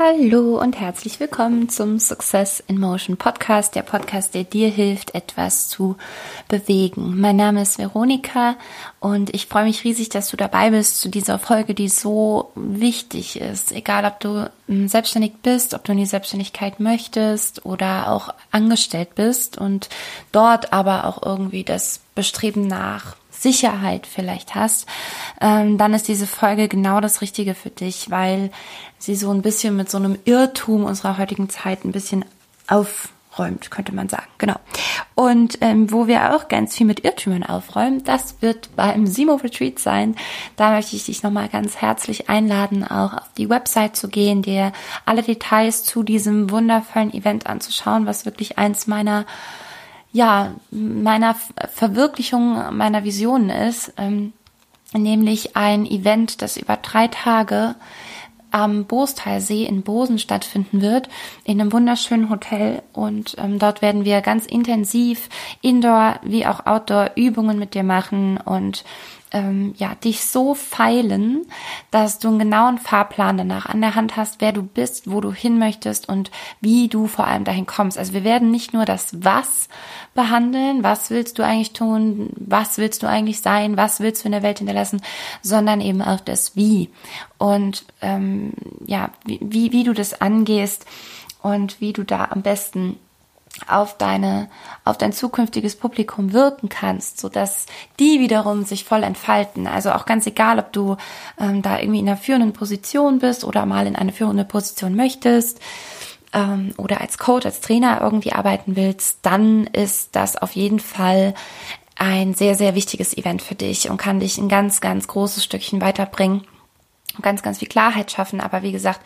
Hallo und herzlich willkommen zum Success in Motion Podcast, der Podcast, der dir hilft, etwas zu bewegen. Mein Name ist Veronika und ich freue mich riesig, dass du dabei bist zu dieser Folge, die so wichtig ist. Egal, ob du hm, selbstständig bist, ob du in die Selbstständigkeit möchtest oder auch angestellt bist und dort aber auch irgendwie das Bestreben nach Sicherheit vielleicht hast, ähm, dann ist diese Folge genau das Richtige für dich, weil sie so ein bisschen mit so einem Irrtum unserer heutigen Zeit ein bisschen aufräumt, könnte man sagen. Genau. Und ähm, wo wir auch ganz viel mit Irrtümern aufräumen, das wird beim Simo Retreat sein. Da möchte ich dich nochmal ganz herzlich einladen, auch auf die Website zu gehen, dir alle Details zu diesem wundervollen Event anzuschauen, was wirklich eins meiner ja, meiner Verwirklichung meiner Visionen ist, ähm, nämlich ein Event, das über drei Tage am Boostalsee in Bosen stattfinden wird, in einem wunderschönen Hotel. Und ähm, dort werden wir ganz intensiv Indoor wie auch Outdoor Übungen mit dir machen und ähm, ja, dich so feilen, dass du einen genauen Fahrplan danach an der Hand hast, wer du bist, wo du hin möchtest und wie du vor allem dahin kommst. Also wir werden nicht nur das Was behandeln, was willst du eigentlich tun, was willst du eigentlich sein, was willst du in der Welt hinterlassen, sondern eben auch das Wie. Und ähm, ja, wie, wie du das angehst und wie du da am besten auf deine, auf dein zukünftiges Publikum wirken kannst, so dass die wiederum sich voll entfalten. Also auch ganz egal, ob du ähm, da irgendwie in einer führenden Position bist oder mal in eine führende Position möchtest ähm, oder als Coach, als Trainer irgendwie arbeiten willst, dann ist das auf jeden Fall ein sehr, sehr wichtiges Event für dich und kann dich ein ganz, ganz großes Stückchen weiterbringen ganz, ganz viel Klarheit schaffen, aber wie gesagt,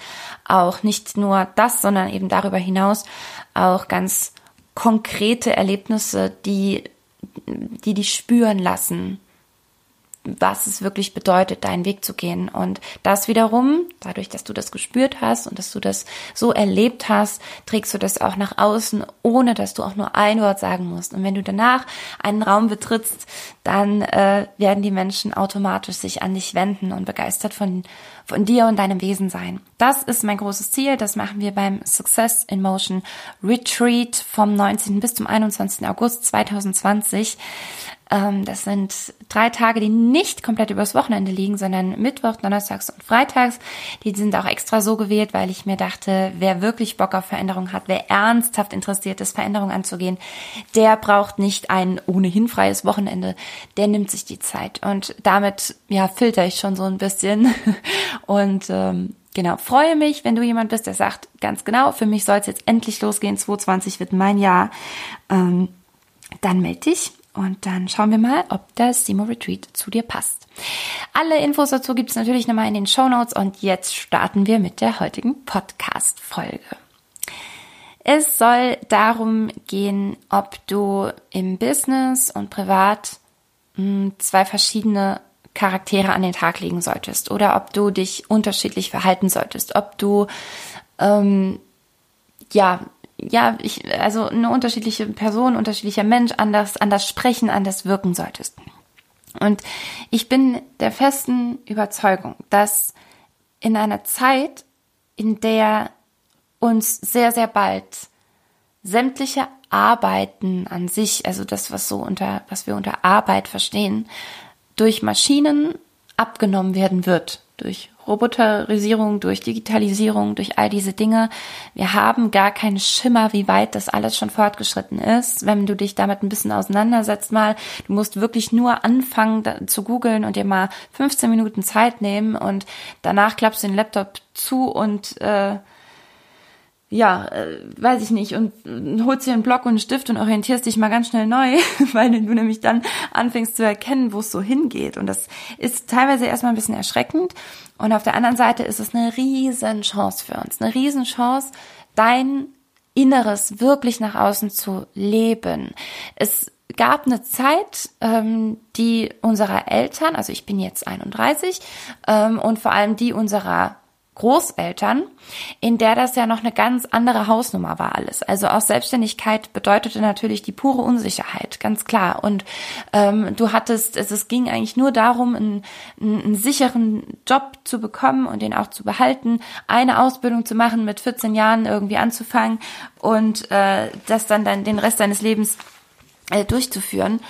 auch nicht nur das, sondern eben darüber hinaus auch ganz konkrete Erlebnisse, die, die dich spüren lassen, was es wirklich bedeutet, deinen Weg zu gehen. Und das wiederum, dadurch, dass du das gespürt hast und dass du das so erlebt hast, trägst du das auch nach außen, ohne dass du auch nur ein Wort sagen musst. Und wenn du danach einen Raum betrittst, dann äh, werden die Menschen automatisch sich an dich wenden und begeistert von, von dir und deinem Wesen sein. Das ist mein großes Ziel. Das machen wir beim Success in Motion Retreat vom 19. bis zum 21. August 2020. Ähm, das sind drei Tage, die nicht komplett übers Wochenende liegen, sondern Mittwoch, Donnerstags und Freitags. Die sind auch extra so gewählt, weil ich mir dachte, wer wirklich Bock auf Veränderung hat, wer ernsthaft interessiert ist, Veränderung anzugehen, der braucht nicht ein ohnehin freies Wochenende, der nimmt sich die Zeit. Und damit, ja, filter ich schon so ein bisschen. Und ähm, genau, freue mich, wenn du jemand bist, der sagt, ganz genau, für mich soll es jetzt endlich losgehen, 2020 wird mein Jahr. Ähm, dann melde dich und dann schauen wir mal, ob das Simo Retreat zu dir passt. Alle Infos dazu gibt es natürlich nochmal in den Show Notes und jetzt starten wir mit der heutigen Podcast-Folge. Es soll darum gehen, ob du im Business und privat hm, zwei verschiedene Charaktere an den Tag legen solltest oder ob du dich unterschiedlich verhalten solltest, ob du ähm, ja ja, ich, also eine unterschiedliche Person, unterschiedlicher Mensch anders, anders sprechen, anders wirken solltest. Und ich bin der festen Überzeugung, dass in einer Zeit, in der uns sehr, sehr bald sämtliche Arbeiten an sich, also das, was so unter, was wir unter Arbeit verstehen, durch Maschinen abgenommen werden wird, durch Roboterisierung, durch Digitalisierung, durch all diese Dinge. Wir haben gar keinen Schimmer, wie weit das alles schon fortgeschritten ist. Wenn du dich damit ein bisschen auseinandersetzt mal, du musst wirklich nur anfangen zu googeln und dir mal 15 Minuten Zeit nehmen und danach klappst du den Laptop zu und äh, ja, äh, weiß ich nicht, und holst dir einen Block und einen Stift und orientierst dich mal ganz schnell neu, weil du nämlich dann anfängst zu erkennen, wo es so hingeht. Und das ist teilweise erstmal ein bisschen erschreckend. Und auf der anderen Seite ist es eine riesen Chance für uns, eine riesen Chance, dein Inneres wirklich nach außen zu leben. Es gab eine Zeit, ähm, die unserer Eltern, also ich bin jetzt 31, ähm, und vor allem die unserer Großeltern, in der das ja noch eine ganz andere Hausnummer war alles. Also auch Selbstständigkeit bedeutete natürlich die pure Unsicherheit, ganz klar. Und ähm, du hattest, es, es ging eigentlich nur darum, einen, einen sicheren Job zu bekommen und den auch zu behalten, eine Ausbildung zu machen, mit 14 Jahren irgendwie anzufangen und äh, das dann, dann den Rest deines Lebens äh, durchzuführen.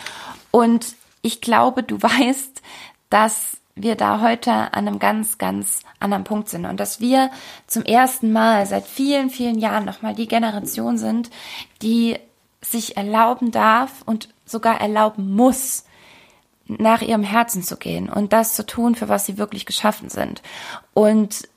Und ich glaube, du weißt, dass wir da heute an einem ganz, ganz anderen Punkt sind und dass wir zum ersten Mal seit vielen, vielen Jahren nochmal die Generation sind, die sich erlauben darf und sogar erlauben muss, nach ihrem Herzen zu gehen und das zu tun, für was sie wirklich geschaffen sind. Und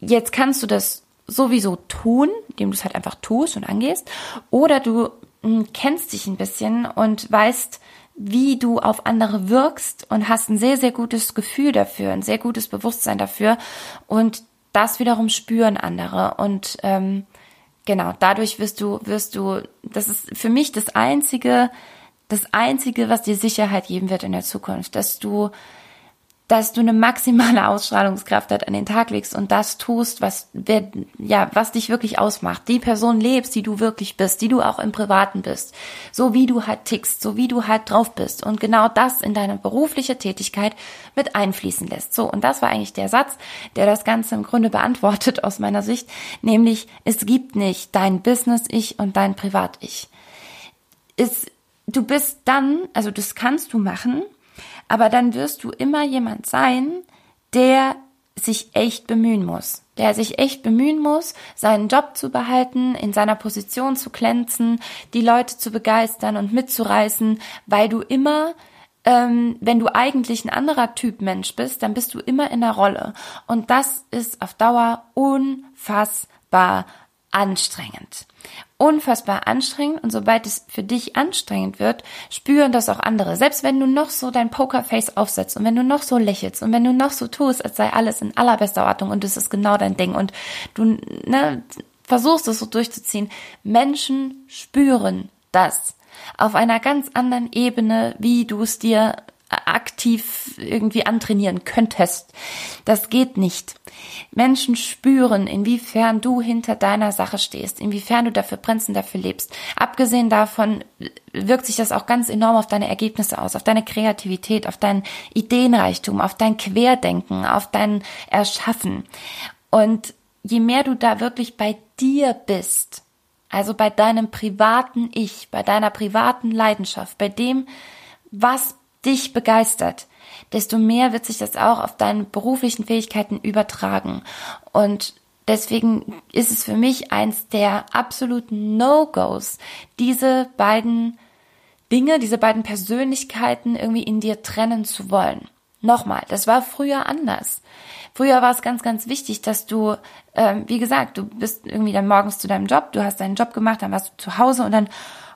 jetzt kannst du das sowieso tun, indem du es halt einfach tust und angehst, oder du hm, kennst dich ein bisschen und weißt, wie du auf andere wirkst und hast ein sehr, sehr gutes Gefühl dafür, ein sehr gutes Bewusstsein dafür und das wiederum spüren andere. Und ähm, genau dadurch wirst du wirst du das ist für mich das einzige das einzige was dir Sicherheit geben wird in der Zukunft dass du dass du eine maximale Ausstrahlungskraft halt an den Tag legst und das tust, was, ja, was dich wirklich ausmacht. Die Person lebst, die du wirklich bist, die du auch im Privaten bist. So wie du halt tickst, so wie du halt drauf bist. Und genau das in deine berufliche Tätigkeit mit einfließen lässt. So. Und das war eigentlich der Satz, der das Ganze im Grunde beantwortet aus meiner Sicht. Nämlich, es gibt nicht dein Business-Ich und dein Privat-Ich. Du bist dann, also das kannst du machen, aber dann wirst du immer jemand sein, der sich echt bemühen muss, der sich echt bemühen muss, seinen Job zu behalten, in seiner Position zu glänzen, die Leute zu begeistern und mitzureißen, weil du immer, ähm, wenn du eigentlich ein anderer Typ Mensch bist, dann bist du immer in der Rolle. Und das ist auf Dauer unfassbar anstrengend. Unfassbar anstrengend. Und sobald es für dich anstrengend wird, spüren das auch andere. Selbst wenn du noch so dein Pokerface aufsetzt und wenn du noch so lächelst und wenn du noch so tust, als sei alles in allerbester Ordnung und es ist genau dein Ding und du ne, versuchst es so durchzuziehen, Menschen spüren das auf einer ganz anderen Ebene, wie du es dir aktiv irgendwie antrainieren könntest. Das geht nicht. Menschen spüren, inwiefern du hinter deiner Sache stehst, inwiefern du dafür brennst und dafür lebst. Abgesehen davon wirkt sich das auch ganz enorm auf deine Ergebnisse aus, auf deine Kreativität, auf dein Ideenreichtum, auf dein Querdenken, auf dein Erschaffen. Und je mehr du da wirklich bei dir bist, also bei deinem privaten Ich, bei deiner privaten Leidenschaft, bei dem, was dich begeistert, desto mehr wird sich das auch auf deine beruflichen Fähigkeiten übertragen. Und deswegen ist es für mich eins der absoluten No-Gos, diese beiden Dinge, diese beiden Persönlichkeiten irgendwie in dir trennen zu wollen. Nochmal, das war früher anders. Früher war es ganz, ganz wichtig, dass du, ähm, wie gesagt, du bist irgendwie dann morgens zu deinem Job, du hast deinen Job gemacht, dann warst du zu Hause und dann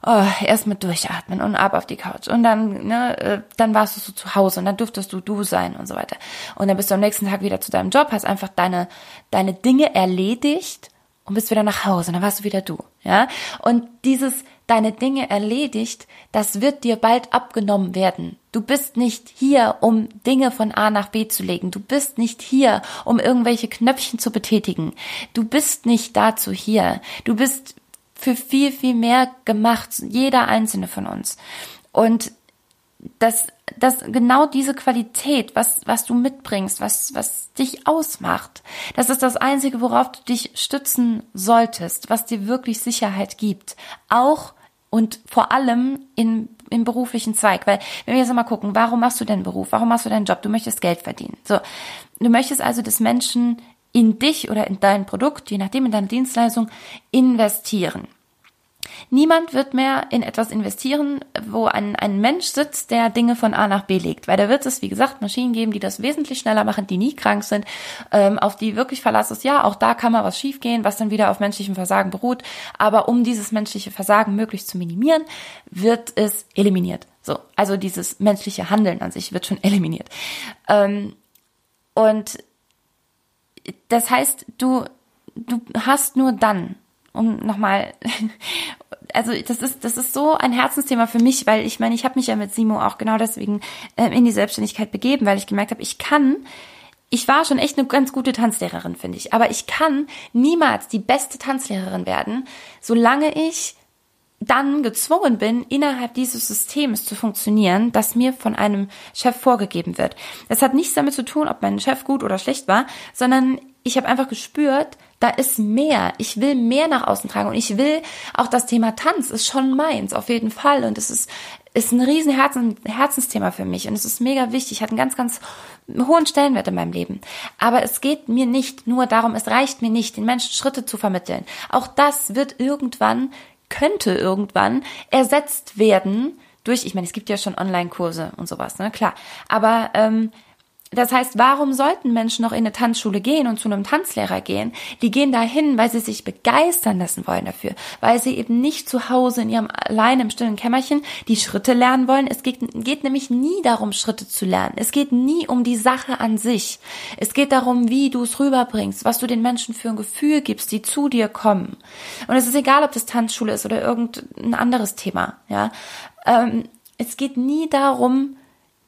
oh, erst mit durchatmen und ab auf die Couch. Und dann, ne, äh, dann warst du so zu Hause und dann durftest du du sein und so weiter. Und dann bist du am nächsten Tag wieder zu deinem Job, hast einfach deine, deine Dinge erledigt und bist wieder nach Hause und dann warst du wieder du, ja. Und dieses deine Dinge erledigt, das wird dir bald abgenommen werden. Du bist nicht hier, um Dinge von A nach B zu legen. Du bist nicht hier, um irgendwelche Knöpfchen zu betätigen. Du bist nicht dazu hier. Du bist für viel, viel mehr gemacht, jeder einzelne von uns. Und das, das genau diese Qualität, was, was du mitbringst, was, was dich ausmacht, das ist das Einzige, worauf du dich stützen solltest, was dir wirklich Sicherheit gibt. Auch und vor allem in, im beruflichen Zweig. Weil, wenn wir jetzt mal gucken, warum machst du deinen Beruf? Warum machst du deinen Job? Du möchtest Geld verdienen. So. Du möchtest also, dass Menschen in dich oder in dein Produkt, je nachdem in deine Dienstleistung, investieren. Niemand wird mehr in etwas investieren, wo ein, ein Mensch sitzt, der Dinge von A nach B legt. Weil da wird es, wie gesagt, Maschinen geben, die das wesentlich schneller machen, die nie krank sind, ähm, auf die wirklich Verlass ist. Ja, auch da kann mal was schiefgehen, was dann wieder auf menschlichem Versagen beruht. Aber um dieses menschliche Versagen möglichst zu minimieren, wird es eliminiert. So, also dieses menschliche Handeln an sich wird schon eliminiert. Ähm, und das heißt, du, du hast nur dann, um nochmal, also das ist, das ist so ein Herzensthema für mich, weil ich meine, ich habe mich ja mit Simo auch genau deswegen äh, in die Selbstständigkeit begeben, weil ich gemerkt habe, ich kann ich war schon echt eine ganz gute Tanzlehrerin, finde ich. Aber ich kann niemals die beste Tanzlehrerin werden, solange ich dann gezwungen bin, innerhalb dieses Systems zu funktionieren, das mir von einem Chef vorgegeben wird. Das hat nichts damit zu tun, ob mein Chef gut oder schlecht war, sondern ich habe einfach gespürt, da ist mehr. Ich will mehr nach außen tragen und ich will auch das Thema Tanz ist schon meins, auf jeden Fall. Und es ist, ist ein riesen Herzen, Herzensthema für mich und es ist mega wichtig, hat einen ganz, ganz hohen Stellenwert in meinem Leben. Aber es geht mir nicht nur darum, es reicht mir nicht, den Menschen Schritte zu vermitteln. Auch das wird irgendwann könnte irgendwann ersetzt werden durch, ich meine, es gibt ja schon Online-Kurse und sowas, ne, klar. Aber ähm, das heißt, warum sollten Menschen noch in eine Tanzschule gehen und zu einem Tanzlehrer gehen? Die gehen dahin, weil sie sich begeistern lassen wollen dafür, weil sie eben nicht zu Hause in ihrem allein im stillen Kämmerchen die Schritte lernen wollen. Es geht, geht nämlich nie darum, Schritte zu lernen. Es geht nie um die Sache an sich. Es geht darum, wie du es rüberbringst, was du den Menschen für ein Gefühl gibst, die zu dir kommen. Und es ist egal, ob das Tanzschule ist oder irgendein anderes Thema. Ja, ähm, es geht nie darum,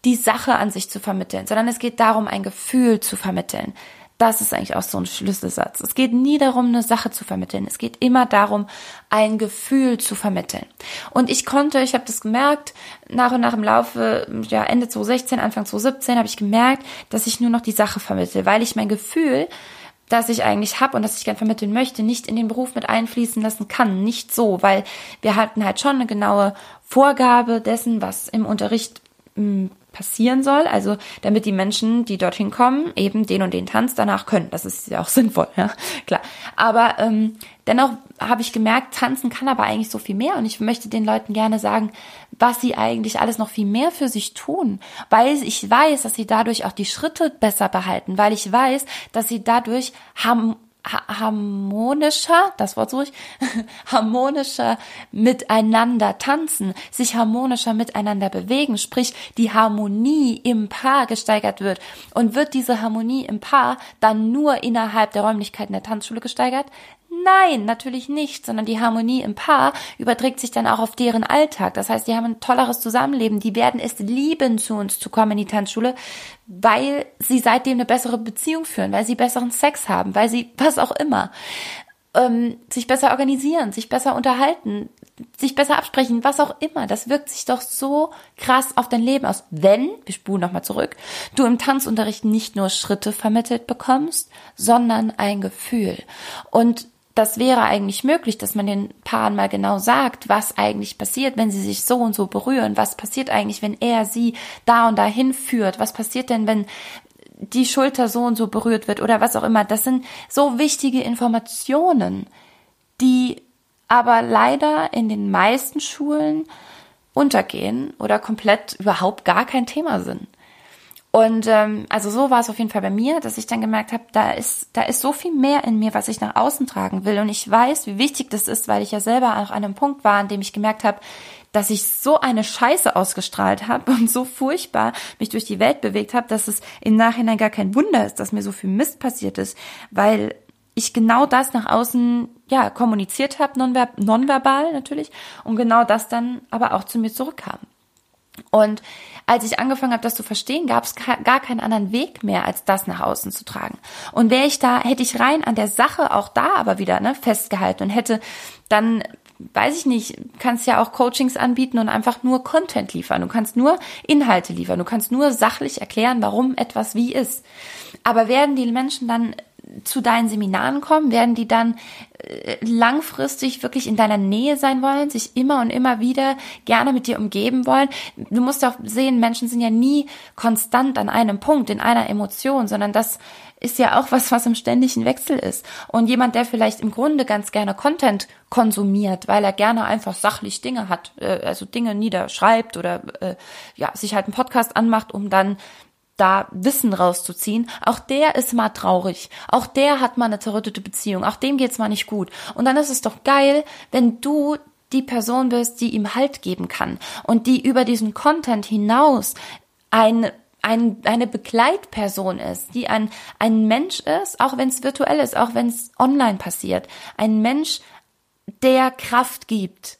die Sache an sich zu vermitteln, sondern es geht darum, ein Gefühl zu vermitteln. Das ist eigentlich auch so ein Schlüsselsatz. Es geht nie darum, eine Sache zu vermitteln. Es geht immer darum, ein Gefühl zu vermitteln. Und ich konnte, ich habe das gemerkt, nach und nach im Laufe, ja, Ende 2016, Anfang 2017 habe ich gemerkt, dass ich nur noch die Sache vermittle, weil ich mein Gefühl, das ich eigentlich habe und das ich gern vermitteln möchte, nicht in den Beruf mit einfließen lassen kann. Nicht so, weil wir hatten halt schon eine genaue Vorgabe dessen, was im Unterricht hm, passieren soll. Also damit die Menschen, die dorthin kommen, eben den und den Tanz danach können. Das ist ja auch sinnvoll, ja, klar. Aber ähm, dennoch habe ich gemerkt, tanzen kann aber eigentlich so viel mehr. Und ich möchte den Leuten gerne sagen, was sie eigentlich alles noch viel mehr für sich tun. Weil ich weiß, dass sie dadurch auch die Schritte besser behalten. Weil ich weiß, dass sie dadurch haben harmonischer, das Wort suche ich, harmonischer miteinander tanzen, sich harmonischer miteinander bewegen, sprich die Harmonie im Paar gesteigert wird. Und wird diese Harmonie im Paar dann nur innerhalb der Räumlichkeiten der Tanzschule gesteigert? Nein, natürlich nicht, sondern die Harmonie im Paar überträgt sich dann auch auf deren Alltag. Das heißt, die haben ein tolleres Zusammenleben, die werden es lieben, zu uns zu kommen in die Tanzschule, weil sie seitdem eine bessere Beziehung führen, weil sie besseren Sex haben, weil sie was auch immer, ähm, sich besser organisieren, sich besser unterhalten, sich besser absprechen, was auch immer. Das wirkt sich doch so krass auf dein Leben aus. Wenn, wir spulen nochmal zurück, du im Tanzunterricht nicht nur Schritte vermittelt bekommst, sondern ein Gefühl. Und das wäre eigentlich möglich, dass man den Paaren mal genau sagt, was eigentlich passiert, wenn sie sich so und so berühren. Was passiert eigentlich, wenn er sie da und dahin führt? Was passiert denn, wenn die Schulter so und so berührt wird oder was auch immer? Das sind so wichtige Informationen, die aber leider in den meisten Schulen untergehen oder komplett überhaupt gar kein Thema sind. Und ähm, also so war es auf jeden Fall bei mir, dass ich dann gemerkt habe, da ist da ist so viel mehr in mir, was ich nach außen tragen will. Und ich weiß, wie wichtig das ist, weil ich ja selber auch an einem Punkt war, an dem ich gemerkt habe, dass ich so eine Scheiße ausgestrahlt habe und so furchtbar mich durch die Welt bewegt habe, dass es im Nachhinein gar kein Wunder ist, dass mir so viel Mist passiert ist, weil ich genau das nach außen ja kommuniziert habe, nonver nonverbal natürlich, und genau das dann aber auch zu mir zurückkam. Und als ich angefangen habe, das zu verstehen, gab es gar keinen anderen Weg mehr, als das nach außen zu tragen. Und wäre ich da, hätte ich rein an der Sache auch da aber wieder ne, festgehalten und hätte dann, weiß ich nicht, kannst ja auch Coachings anbieten und einfach nur Content liefern. Du kannst nur Inhalte liefern. Du kannst nur sachlich erklären, warum etwas wie ist. Aber werden die Menschen dann zu deinen Seminaren kommen? Werden die dann äh, langfristig wirklich in deiner Nähe sein wollen, sich immer und immer wieder gerne mit dir umgeben wollen? Du musst auch sehen, Menschen sind ja nie konstant an einem Punkt, in einer Emotion, sondern das ist ja auch was, was im ständigen Wechsel ist. Und jemand, der vielleicht im Grunde ganz gerne Content konsumiert, weil er gerne einfach sachlich Dinge hat, äh, also Dinge niederschreibt oder äh, ja, sich halt einen Podcast anmacht, um dann da Wissen rauszuziehen, auch der ist mal traurig. Auch der hat mal eine zerrüttete Beziehung. Auch dem geht's mal nicht gut. Und dann ist es doch geil, wenn du die Person bist, die ihm Halt geben kann und die über diesen Content hinaus ein, ein, eine Begleitperson ist, die ein, ein Mensch ist, auch wenn es virtuell ist, auch wenn es online passiert. Ein Mensch, der Kraft gibt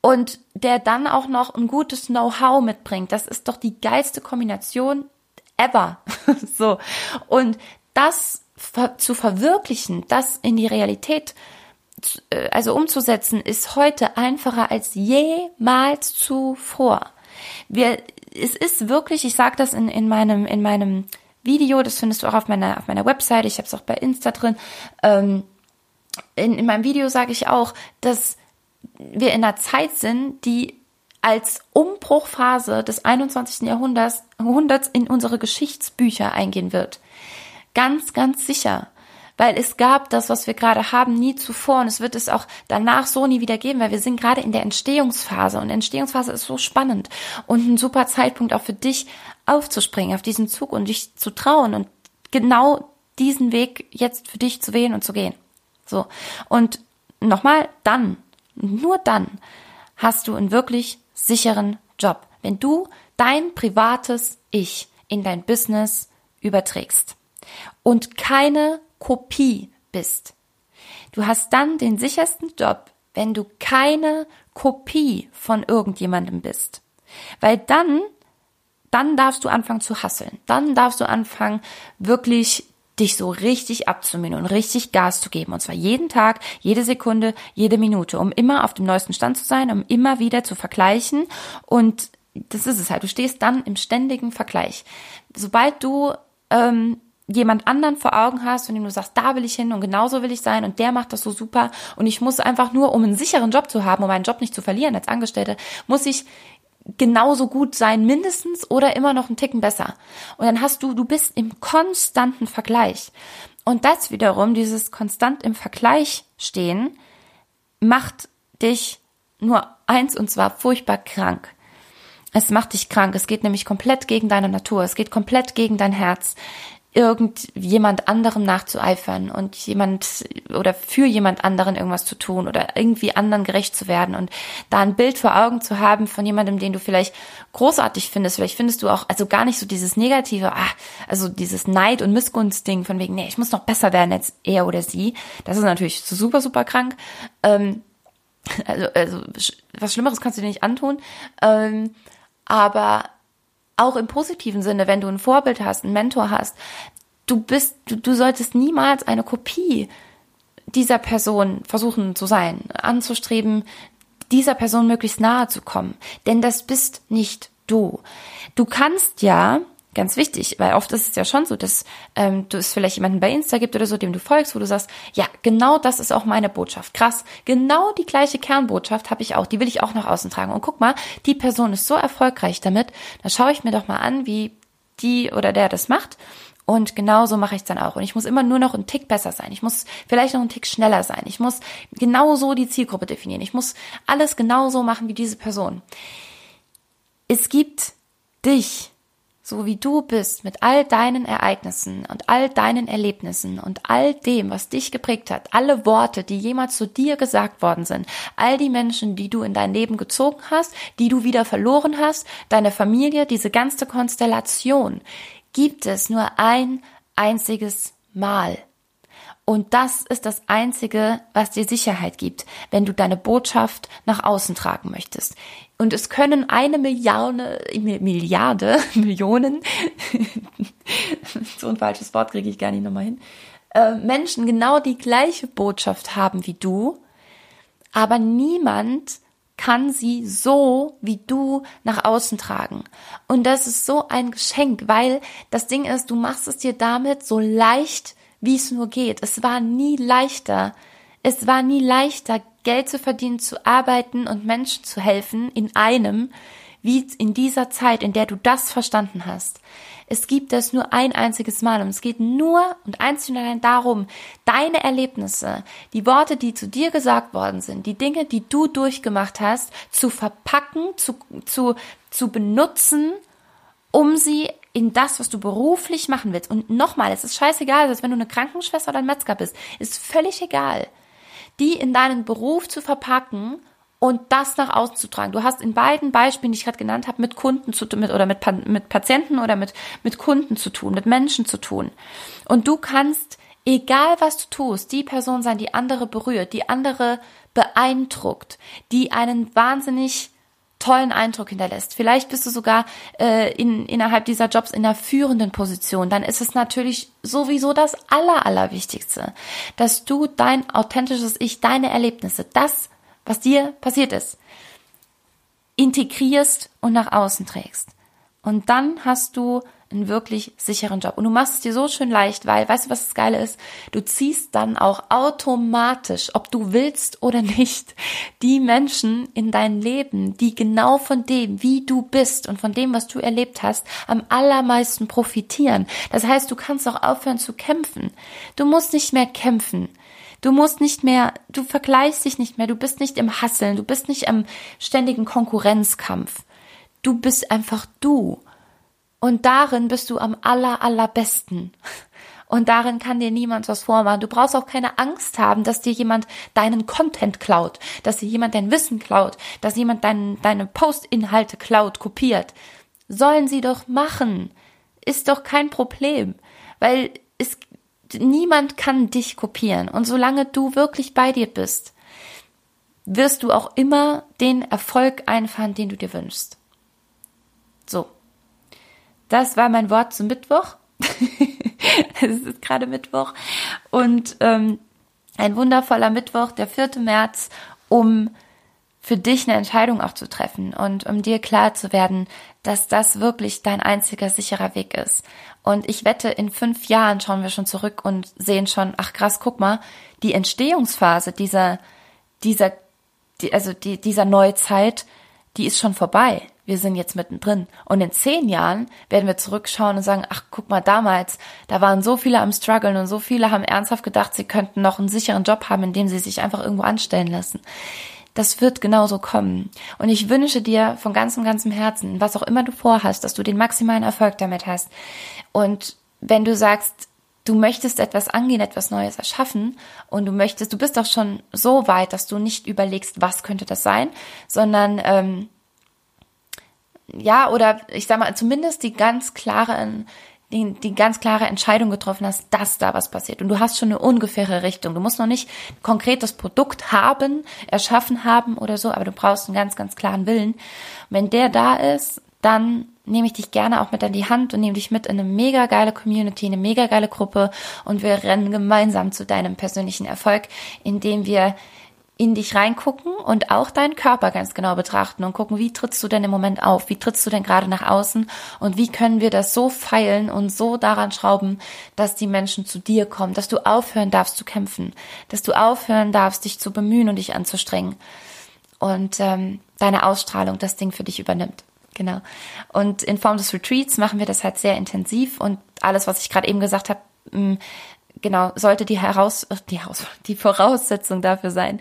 und der dann auch noch ein gutes Know-how mitbringt. Das ist doch die geilste Kombination ever. so. Und das zu verwirklichen, das in die Realität äh, also umzusetzen, ist heute einfacher als jemals zuvor. Wir, es ist wirklich, ich sage das in, in meinem, in meinem Video, das findest du auch auf meiner, auf meiner Website, ich habe es auch bei Insta drin. Ähm, in, in meinem Video sage ich auch, dass wir in einer Zeit sind, die als Umbruchphase des 21. Jahrhunderts, Jahrhunderts in unsere Geschichtsbücher eingehen wird. Ganz, ganz sicher. Weil es gab das, was wir gerade haben, nie zuvor und es wird es auch danach so nie wieder geben, weil wir sind gerade in der Entstehungsphase und Entstehungsphase ist so spannend und ein super Zeitpunkt auch für dich aufzuspringen auf diesen Zug und dich zu trauen und genau diesen Weg jetzt für dich zu wählen und zu gehen. So. Und nochmal, dann, nur dann hast du einen wirklich sicheren Job, wenn du dein privates Ich in dein Business überträgst und keine Kopie bist. Du hast dann den sichersten Job, wenn du keine Kopie von irgendjemandem bist. Weil dann, dann darfst du anfangen zu hasseln. Dann darfst du anfangen, wirklich dich so richtig abzumühen und richtig Gas zu geben. Und zwar jeden Tag, jede Sekunde, jede Minute, um immer auf dem neuesten Stand zu sein, um immer wieder zu vergleichen. Und das ist es halt. Du stehst dann im ständigen Vergleich. Sobald du ähm, jemand anderen vor Augen hast, von dem du sagst, da will ich hin und genauso will ich sein und der macht das so super und ich muss einfach nur, um einen sicheren Job zu haben, um meinen Job nicht zu verlieren als Angestellte, muss ich genauso gut sein, mindestens oder immer noch einen Ticken besser. Und dann hast du, du bist im konstanten Vergleich. Und das wiederum, dieses konstant im Vergleich stehen, macht dich nur eins und zwar furchtbar krank. Es macht dich krank. Es geht nämlich komplett gegen deine Natur. Es geht komplett gegen dein Herz irgendjemand anderem nachzueifern und jemand oder für jemand anderen irgendwas zu tun oder irgendwie anderen gerecht zu werden und da ein Bild vor Augen zu haben von jemandem, den du vielleicht großartig findest. Vielleicht findest du auch, also gar nicht so dieses negative, ah, also dieses Neid- und Missgunstding von wegen, nee, ich muss noch besser werden als er oder sie. Das ist natürlich super, super krank. Ähm, also, also was Schlimmeres kannst du dir nicht antun. Ähm, aber auch im positiven Sinne, wenn du ein Vorbild hast, einen Mentor hast, du bist, du, du solltest niemals eine Kopie dieser Person versuchen zu sein, anzustreben, dieser Person möglichst nahe zu kommen. Denn das bist nicht du. Du kannst ja ganz wichtig, weil oft ist es ja schon so, dass ähm, du es vielleicht jemanden bei Insta gibt oder so, dem du folgst, wo du sagst, ja, genau das ist auch meine Botschaft. Krass, genau die gleiche Kernbotschaft habe ich auch, die will ich auch nach außen tragen. Und guck mal, die Person ist so erfolgreich damit, da schaue ich mir doch mal an, wie die oder der das macht. Und genauso mache ich es dann auch. Und ich muss immer nur noch einen Tick besser sein. Ich muss vielleicht noch einen Tick schneller sein. Ich muss genauso die Zielgruppe definieren. Ich muss alles genauso machen wie diese Person. Es gibt dich so wie du bist, mit all deinen Ereignissen und all deinen Erlebnissen und all dem, was dich geprägt hat, alle Worte, die jemals zu dir gesagt worden sind, all die Menschen, die du in dein Leben gezogen hast, die du wieder verloren hast, deine Familie, diese ganze Konstellation, gibt es nur ein einziges Mal. Und das ist das Einzige, was dir Sicherheit gibt, wenn du deine Botschaft nach außen tragen möchtest. Und es können eine Milliarde, Milliarde, Millionen, so ein falsches Wort kriege ich gar nicht nochmal hin, äh, Menschen genau die gleiche Botschaft haben wie du, aber niemand kann sie so wie du nach außen tragen. Und das ist so ein Geschenk, weil das Ding ist, du machst es dir damit so leicht wie es nur geht. Es war nie leichter. Es war nie leichter, Geld zu verdienen, zu arbeiten und Menschen zu helfen in einem, wie in dieser Zeit, in der du das verstanden hast. Es gibt das nur ein einziges Mal und es geht nur und einzig und allein darum, deine Erlebnisse, die Worte, die zu dir gesagt worden sind, die Dinge, die du durchgemacht hast, zu verpacken, zu, zu, zu benutzen, um sie in das, was du beruflich machen willst. Und nochmal, es ist scheißegal, dass wenn du eine Krankenschwester oder ein Metzger bist, ist völlig egal. Die in deinen Beruf zu verpacken und das nach außen zu tragen. Du hast in beiden Beispielen, die ich gerade genannt habe, mit Kunden zu tun, mit, oder mit, mit Patienten oder mit, mit Kunden zu tun, mit Menschen zu tun. Und du kannst, egal was du tust, die Person sein, die andere berührt, die andere beeindruckt, die einen wahnsinnig tollen Eindruck hinterlässt. Vielleicht bist du sogar äh, in, innerhalb dieser Jobs in einer führenden Position. Dann ist es natürlich sowieso das Aller, Allerwichtigste, dass du dein authentisches Ich, deine Erlebnisse, das, was dir passiert ist, integrierst und nach außen trägst. Und dann hast du einen wirklich sicheren Job. Und du machst es dir so schön leicht, weil, weißt du, was das Geile ist? Du ziehst dann auch automatisch, ob du willst oder nicht, die Menschen in dein Leben, die genau von dem, wie du bist und von dem, was du erlebt hast, am allermeisten profitieren. Das heißt, du kannst auch aufhören zu kämpfen. Du musst nicht mehr kämpfen. Du musst nicht mehr, du vergleichst dich nicht mehr, du bist nicht im Hasseln, du bist nicht im ständigen Konkurrenzkampf. Du bist einfach du. Und darin bist du am aller, allerbesten. Und darin kann dir niemand was vormachen. Du brauchst auch keine Angst haben, dass dir jemand deinen Content klaut, dass dir jemand dein Wissen klaut, dass jemand dein, deine Postinhalte klaut, kopiert. Sollen sie doch machen. Ist doch kein Problem. Weil es, niemand kann dich kopieren. Und solange du wirklich bei dir bist, wirst du auch immer den Erfolg einfahren, den du dir wünschst. Das war mein Wort zum Mittwoch. es ist gerade Mittwoch. Und ähm, ein wundervoller Mittwoch, der 4. März, um für dich eine Entscheidung auch zu treffen und um dir klar zu werden, dass das wirklich dein einziger sicherer Weg ist. Und ich wette, in fünf Jahren schauen wir schon zurück und sehen schon, ach krass, guck mal, die Entstehungsphase dieser, dieser, die, also die, dieser Neuzeit, die ist schon vorbei wir sind jetzt mittendrin. Und in zehn Jahren werden wir zurückschauen und sagen, ach, guck mal, damals, da waren so viele am struggeln und so viele haben ernsthaft gedacht, sie könnten noch einen sicheren Job haben, in dem sie sich einfach irgendwo anstellen lassen. Das wird genauso kommen. Und ich wünsche dir von ganzem, ganzem Herzen, was auch immer du vorhast, dass du den maximalen Erfolg damit hast. Und wenn du sagst, du möchtest etwas angehen, etwas Neues erschaffen und du möchtest, du bist doch schon so weit, dass du nicht überlegst, was könnte das sein, sondern ähm, ja, oder ich sag mal, zumindest die ganz klare, die, die ganz klare Entscheidung getroffen hast, dass da was passiert. Und du hast schon eine ungefähre Richtung. Du musst noch nicht konkret das Produkt haben, erschaffen haben oder so, aber du brauchst einen ganz, ganz klaren Willen. Wenn der da ist, dann nehme ich dich gerne auch mit an die Hand und nehme dich mit in eine mega geile Community, eine mega geile Gruppe und wir rennen gemeinsam zu deinem persönlichen Erfolg, indem wir in dich reingucken und auch deinen Körper ganz genau betrachten und gucken, wie trittst du denn im Moment auf? Wie trittst du denn gerade nach außen? Und wie können wir das so feilen und so daran schrauben, dass die Menschen zu dir kommen, dass du aufhören darfst zu kämpfen, dass du aufhören darfst, dich zu bemühen und dich anzustrengen und ähm, deine Ausstrahlung das Ding für dich übernimmt. Genau. Und in Form des Retreats machen wir das halt sehr intensiv und alles, was ich gerade eben gesagt habe, genau, sollte die Heraus, äh, die, Heraus die Voraussetzung dafür sein,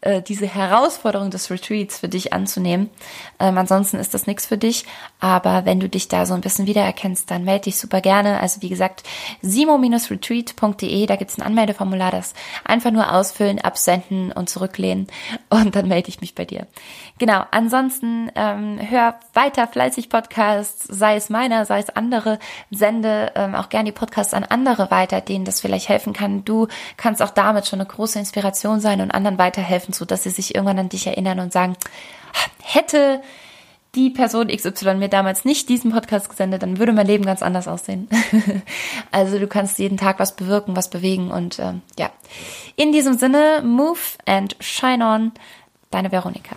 äh, diese Herausforderung des Retreats für dich anzunehmen. Ähm, ansonsten ist das nichts für dich. Aber wenn du dich da so ein bisschen wiedererkennst, dann melde dich super gerne. Also wie gesagt, simo-retreat.de, da gibt's ein Anmeldeformular, das einfach nur ausfüllen, absenden und zurücklehnen. Und dann melde ich mich bei dir. Genau, ansonsten ähm, hör weiter fleißig Podcasts, sei es meiner, sei es andere, sende ähm, auch gerne die Podcasts an andere weiter, denen das vielleicht helfen kann. Du kannst auch damit schon eine große Inspiration sein und anderen weiterhelfen, so dass sie sich irgendwann an dich erinnern und sagen, hätte die Person XY mir damals nicht diesen Podcast gesendet, dann würde mein Leben ganz anders aussehen. also du kannst jeden Tag was bewirken, was bewegen und ähm, ja. In diesem Sinne, move and shine on, deine Veronika.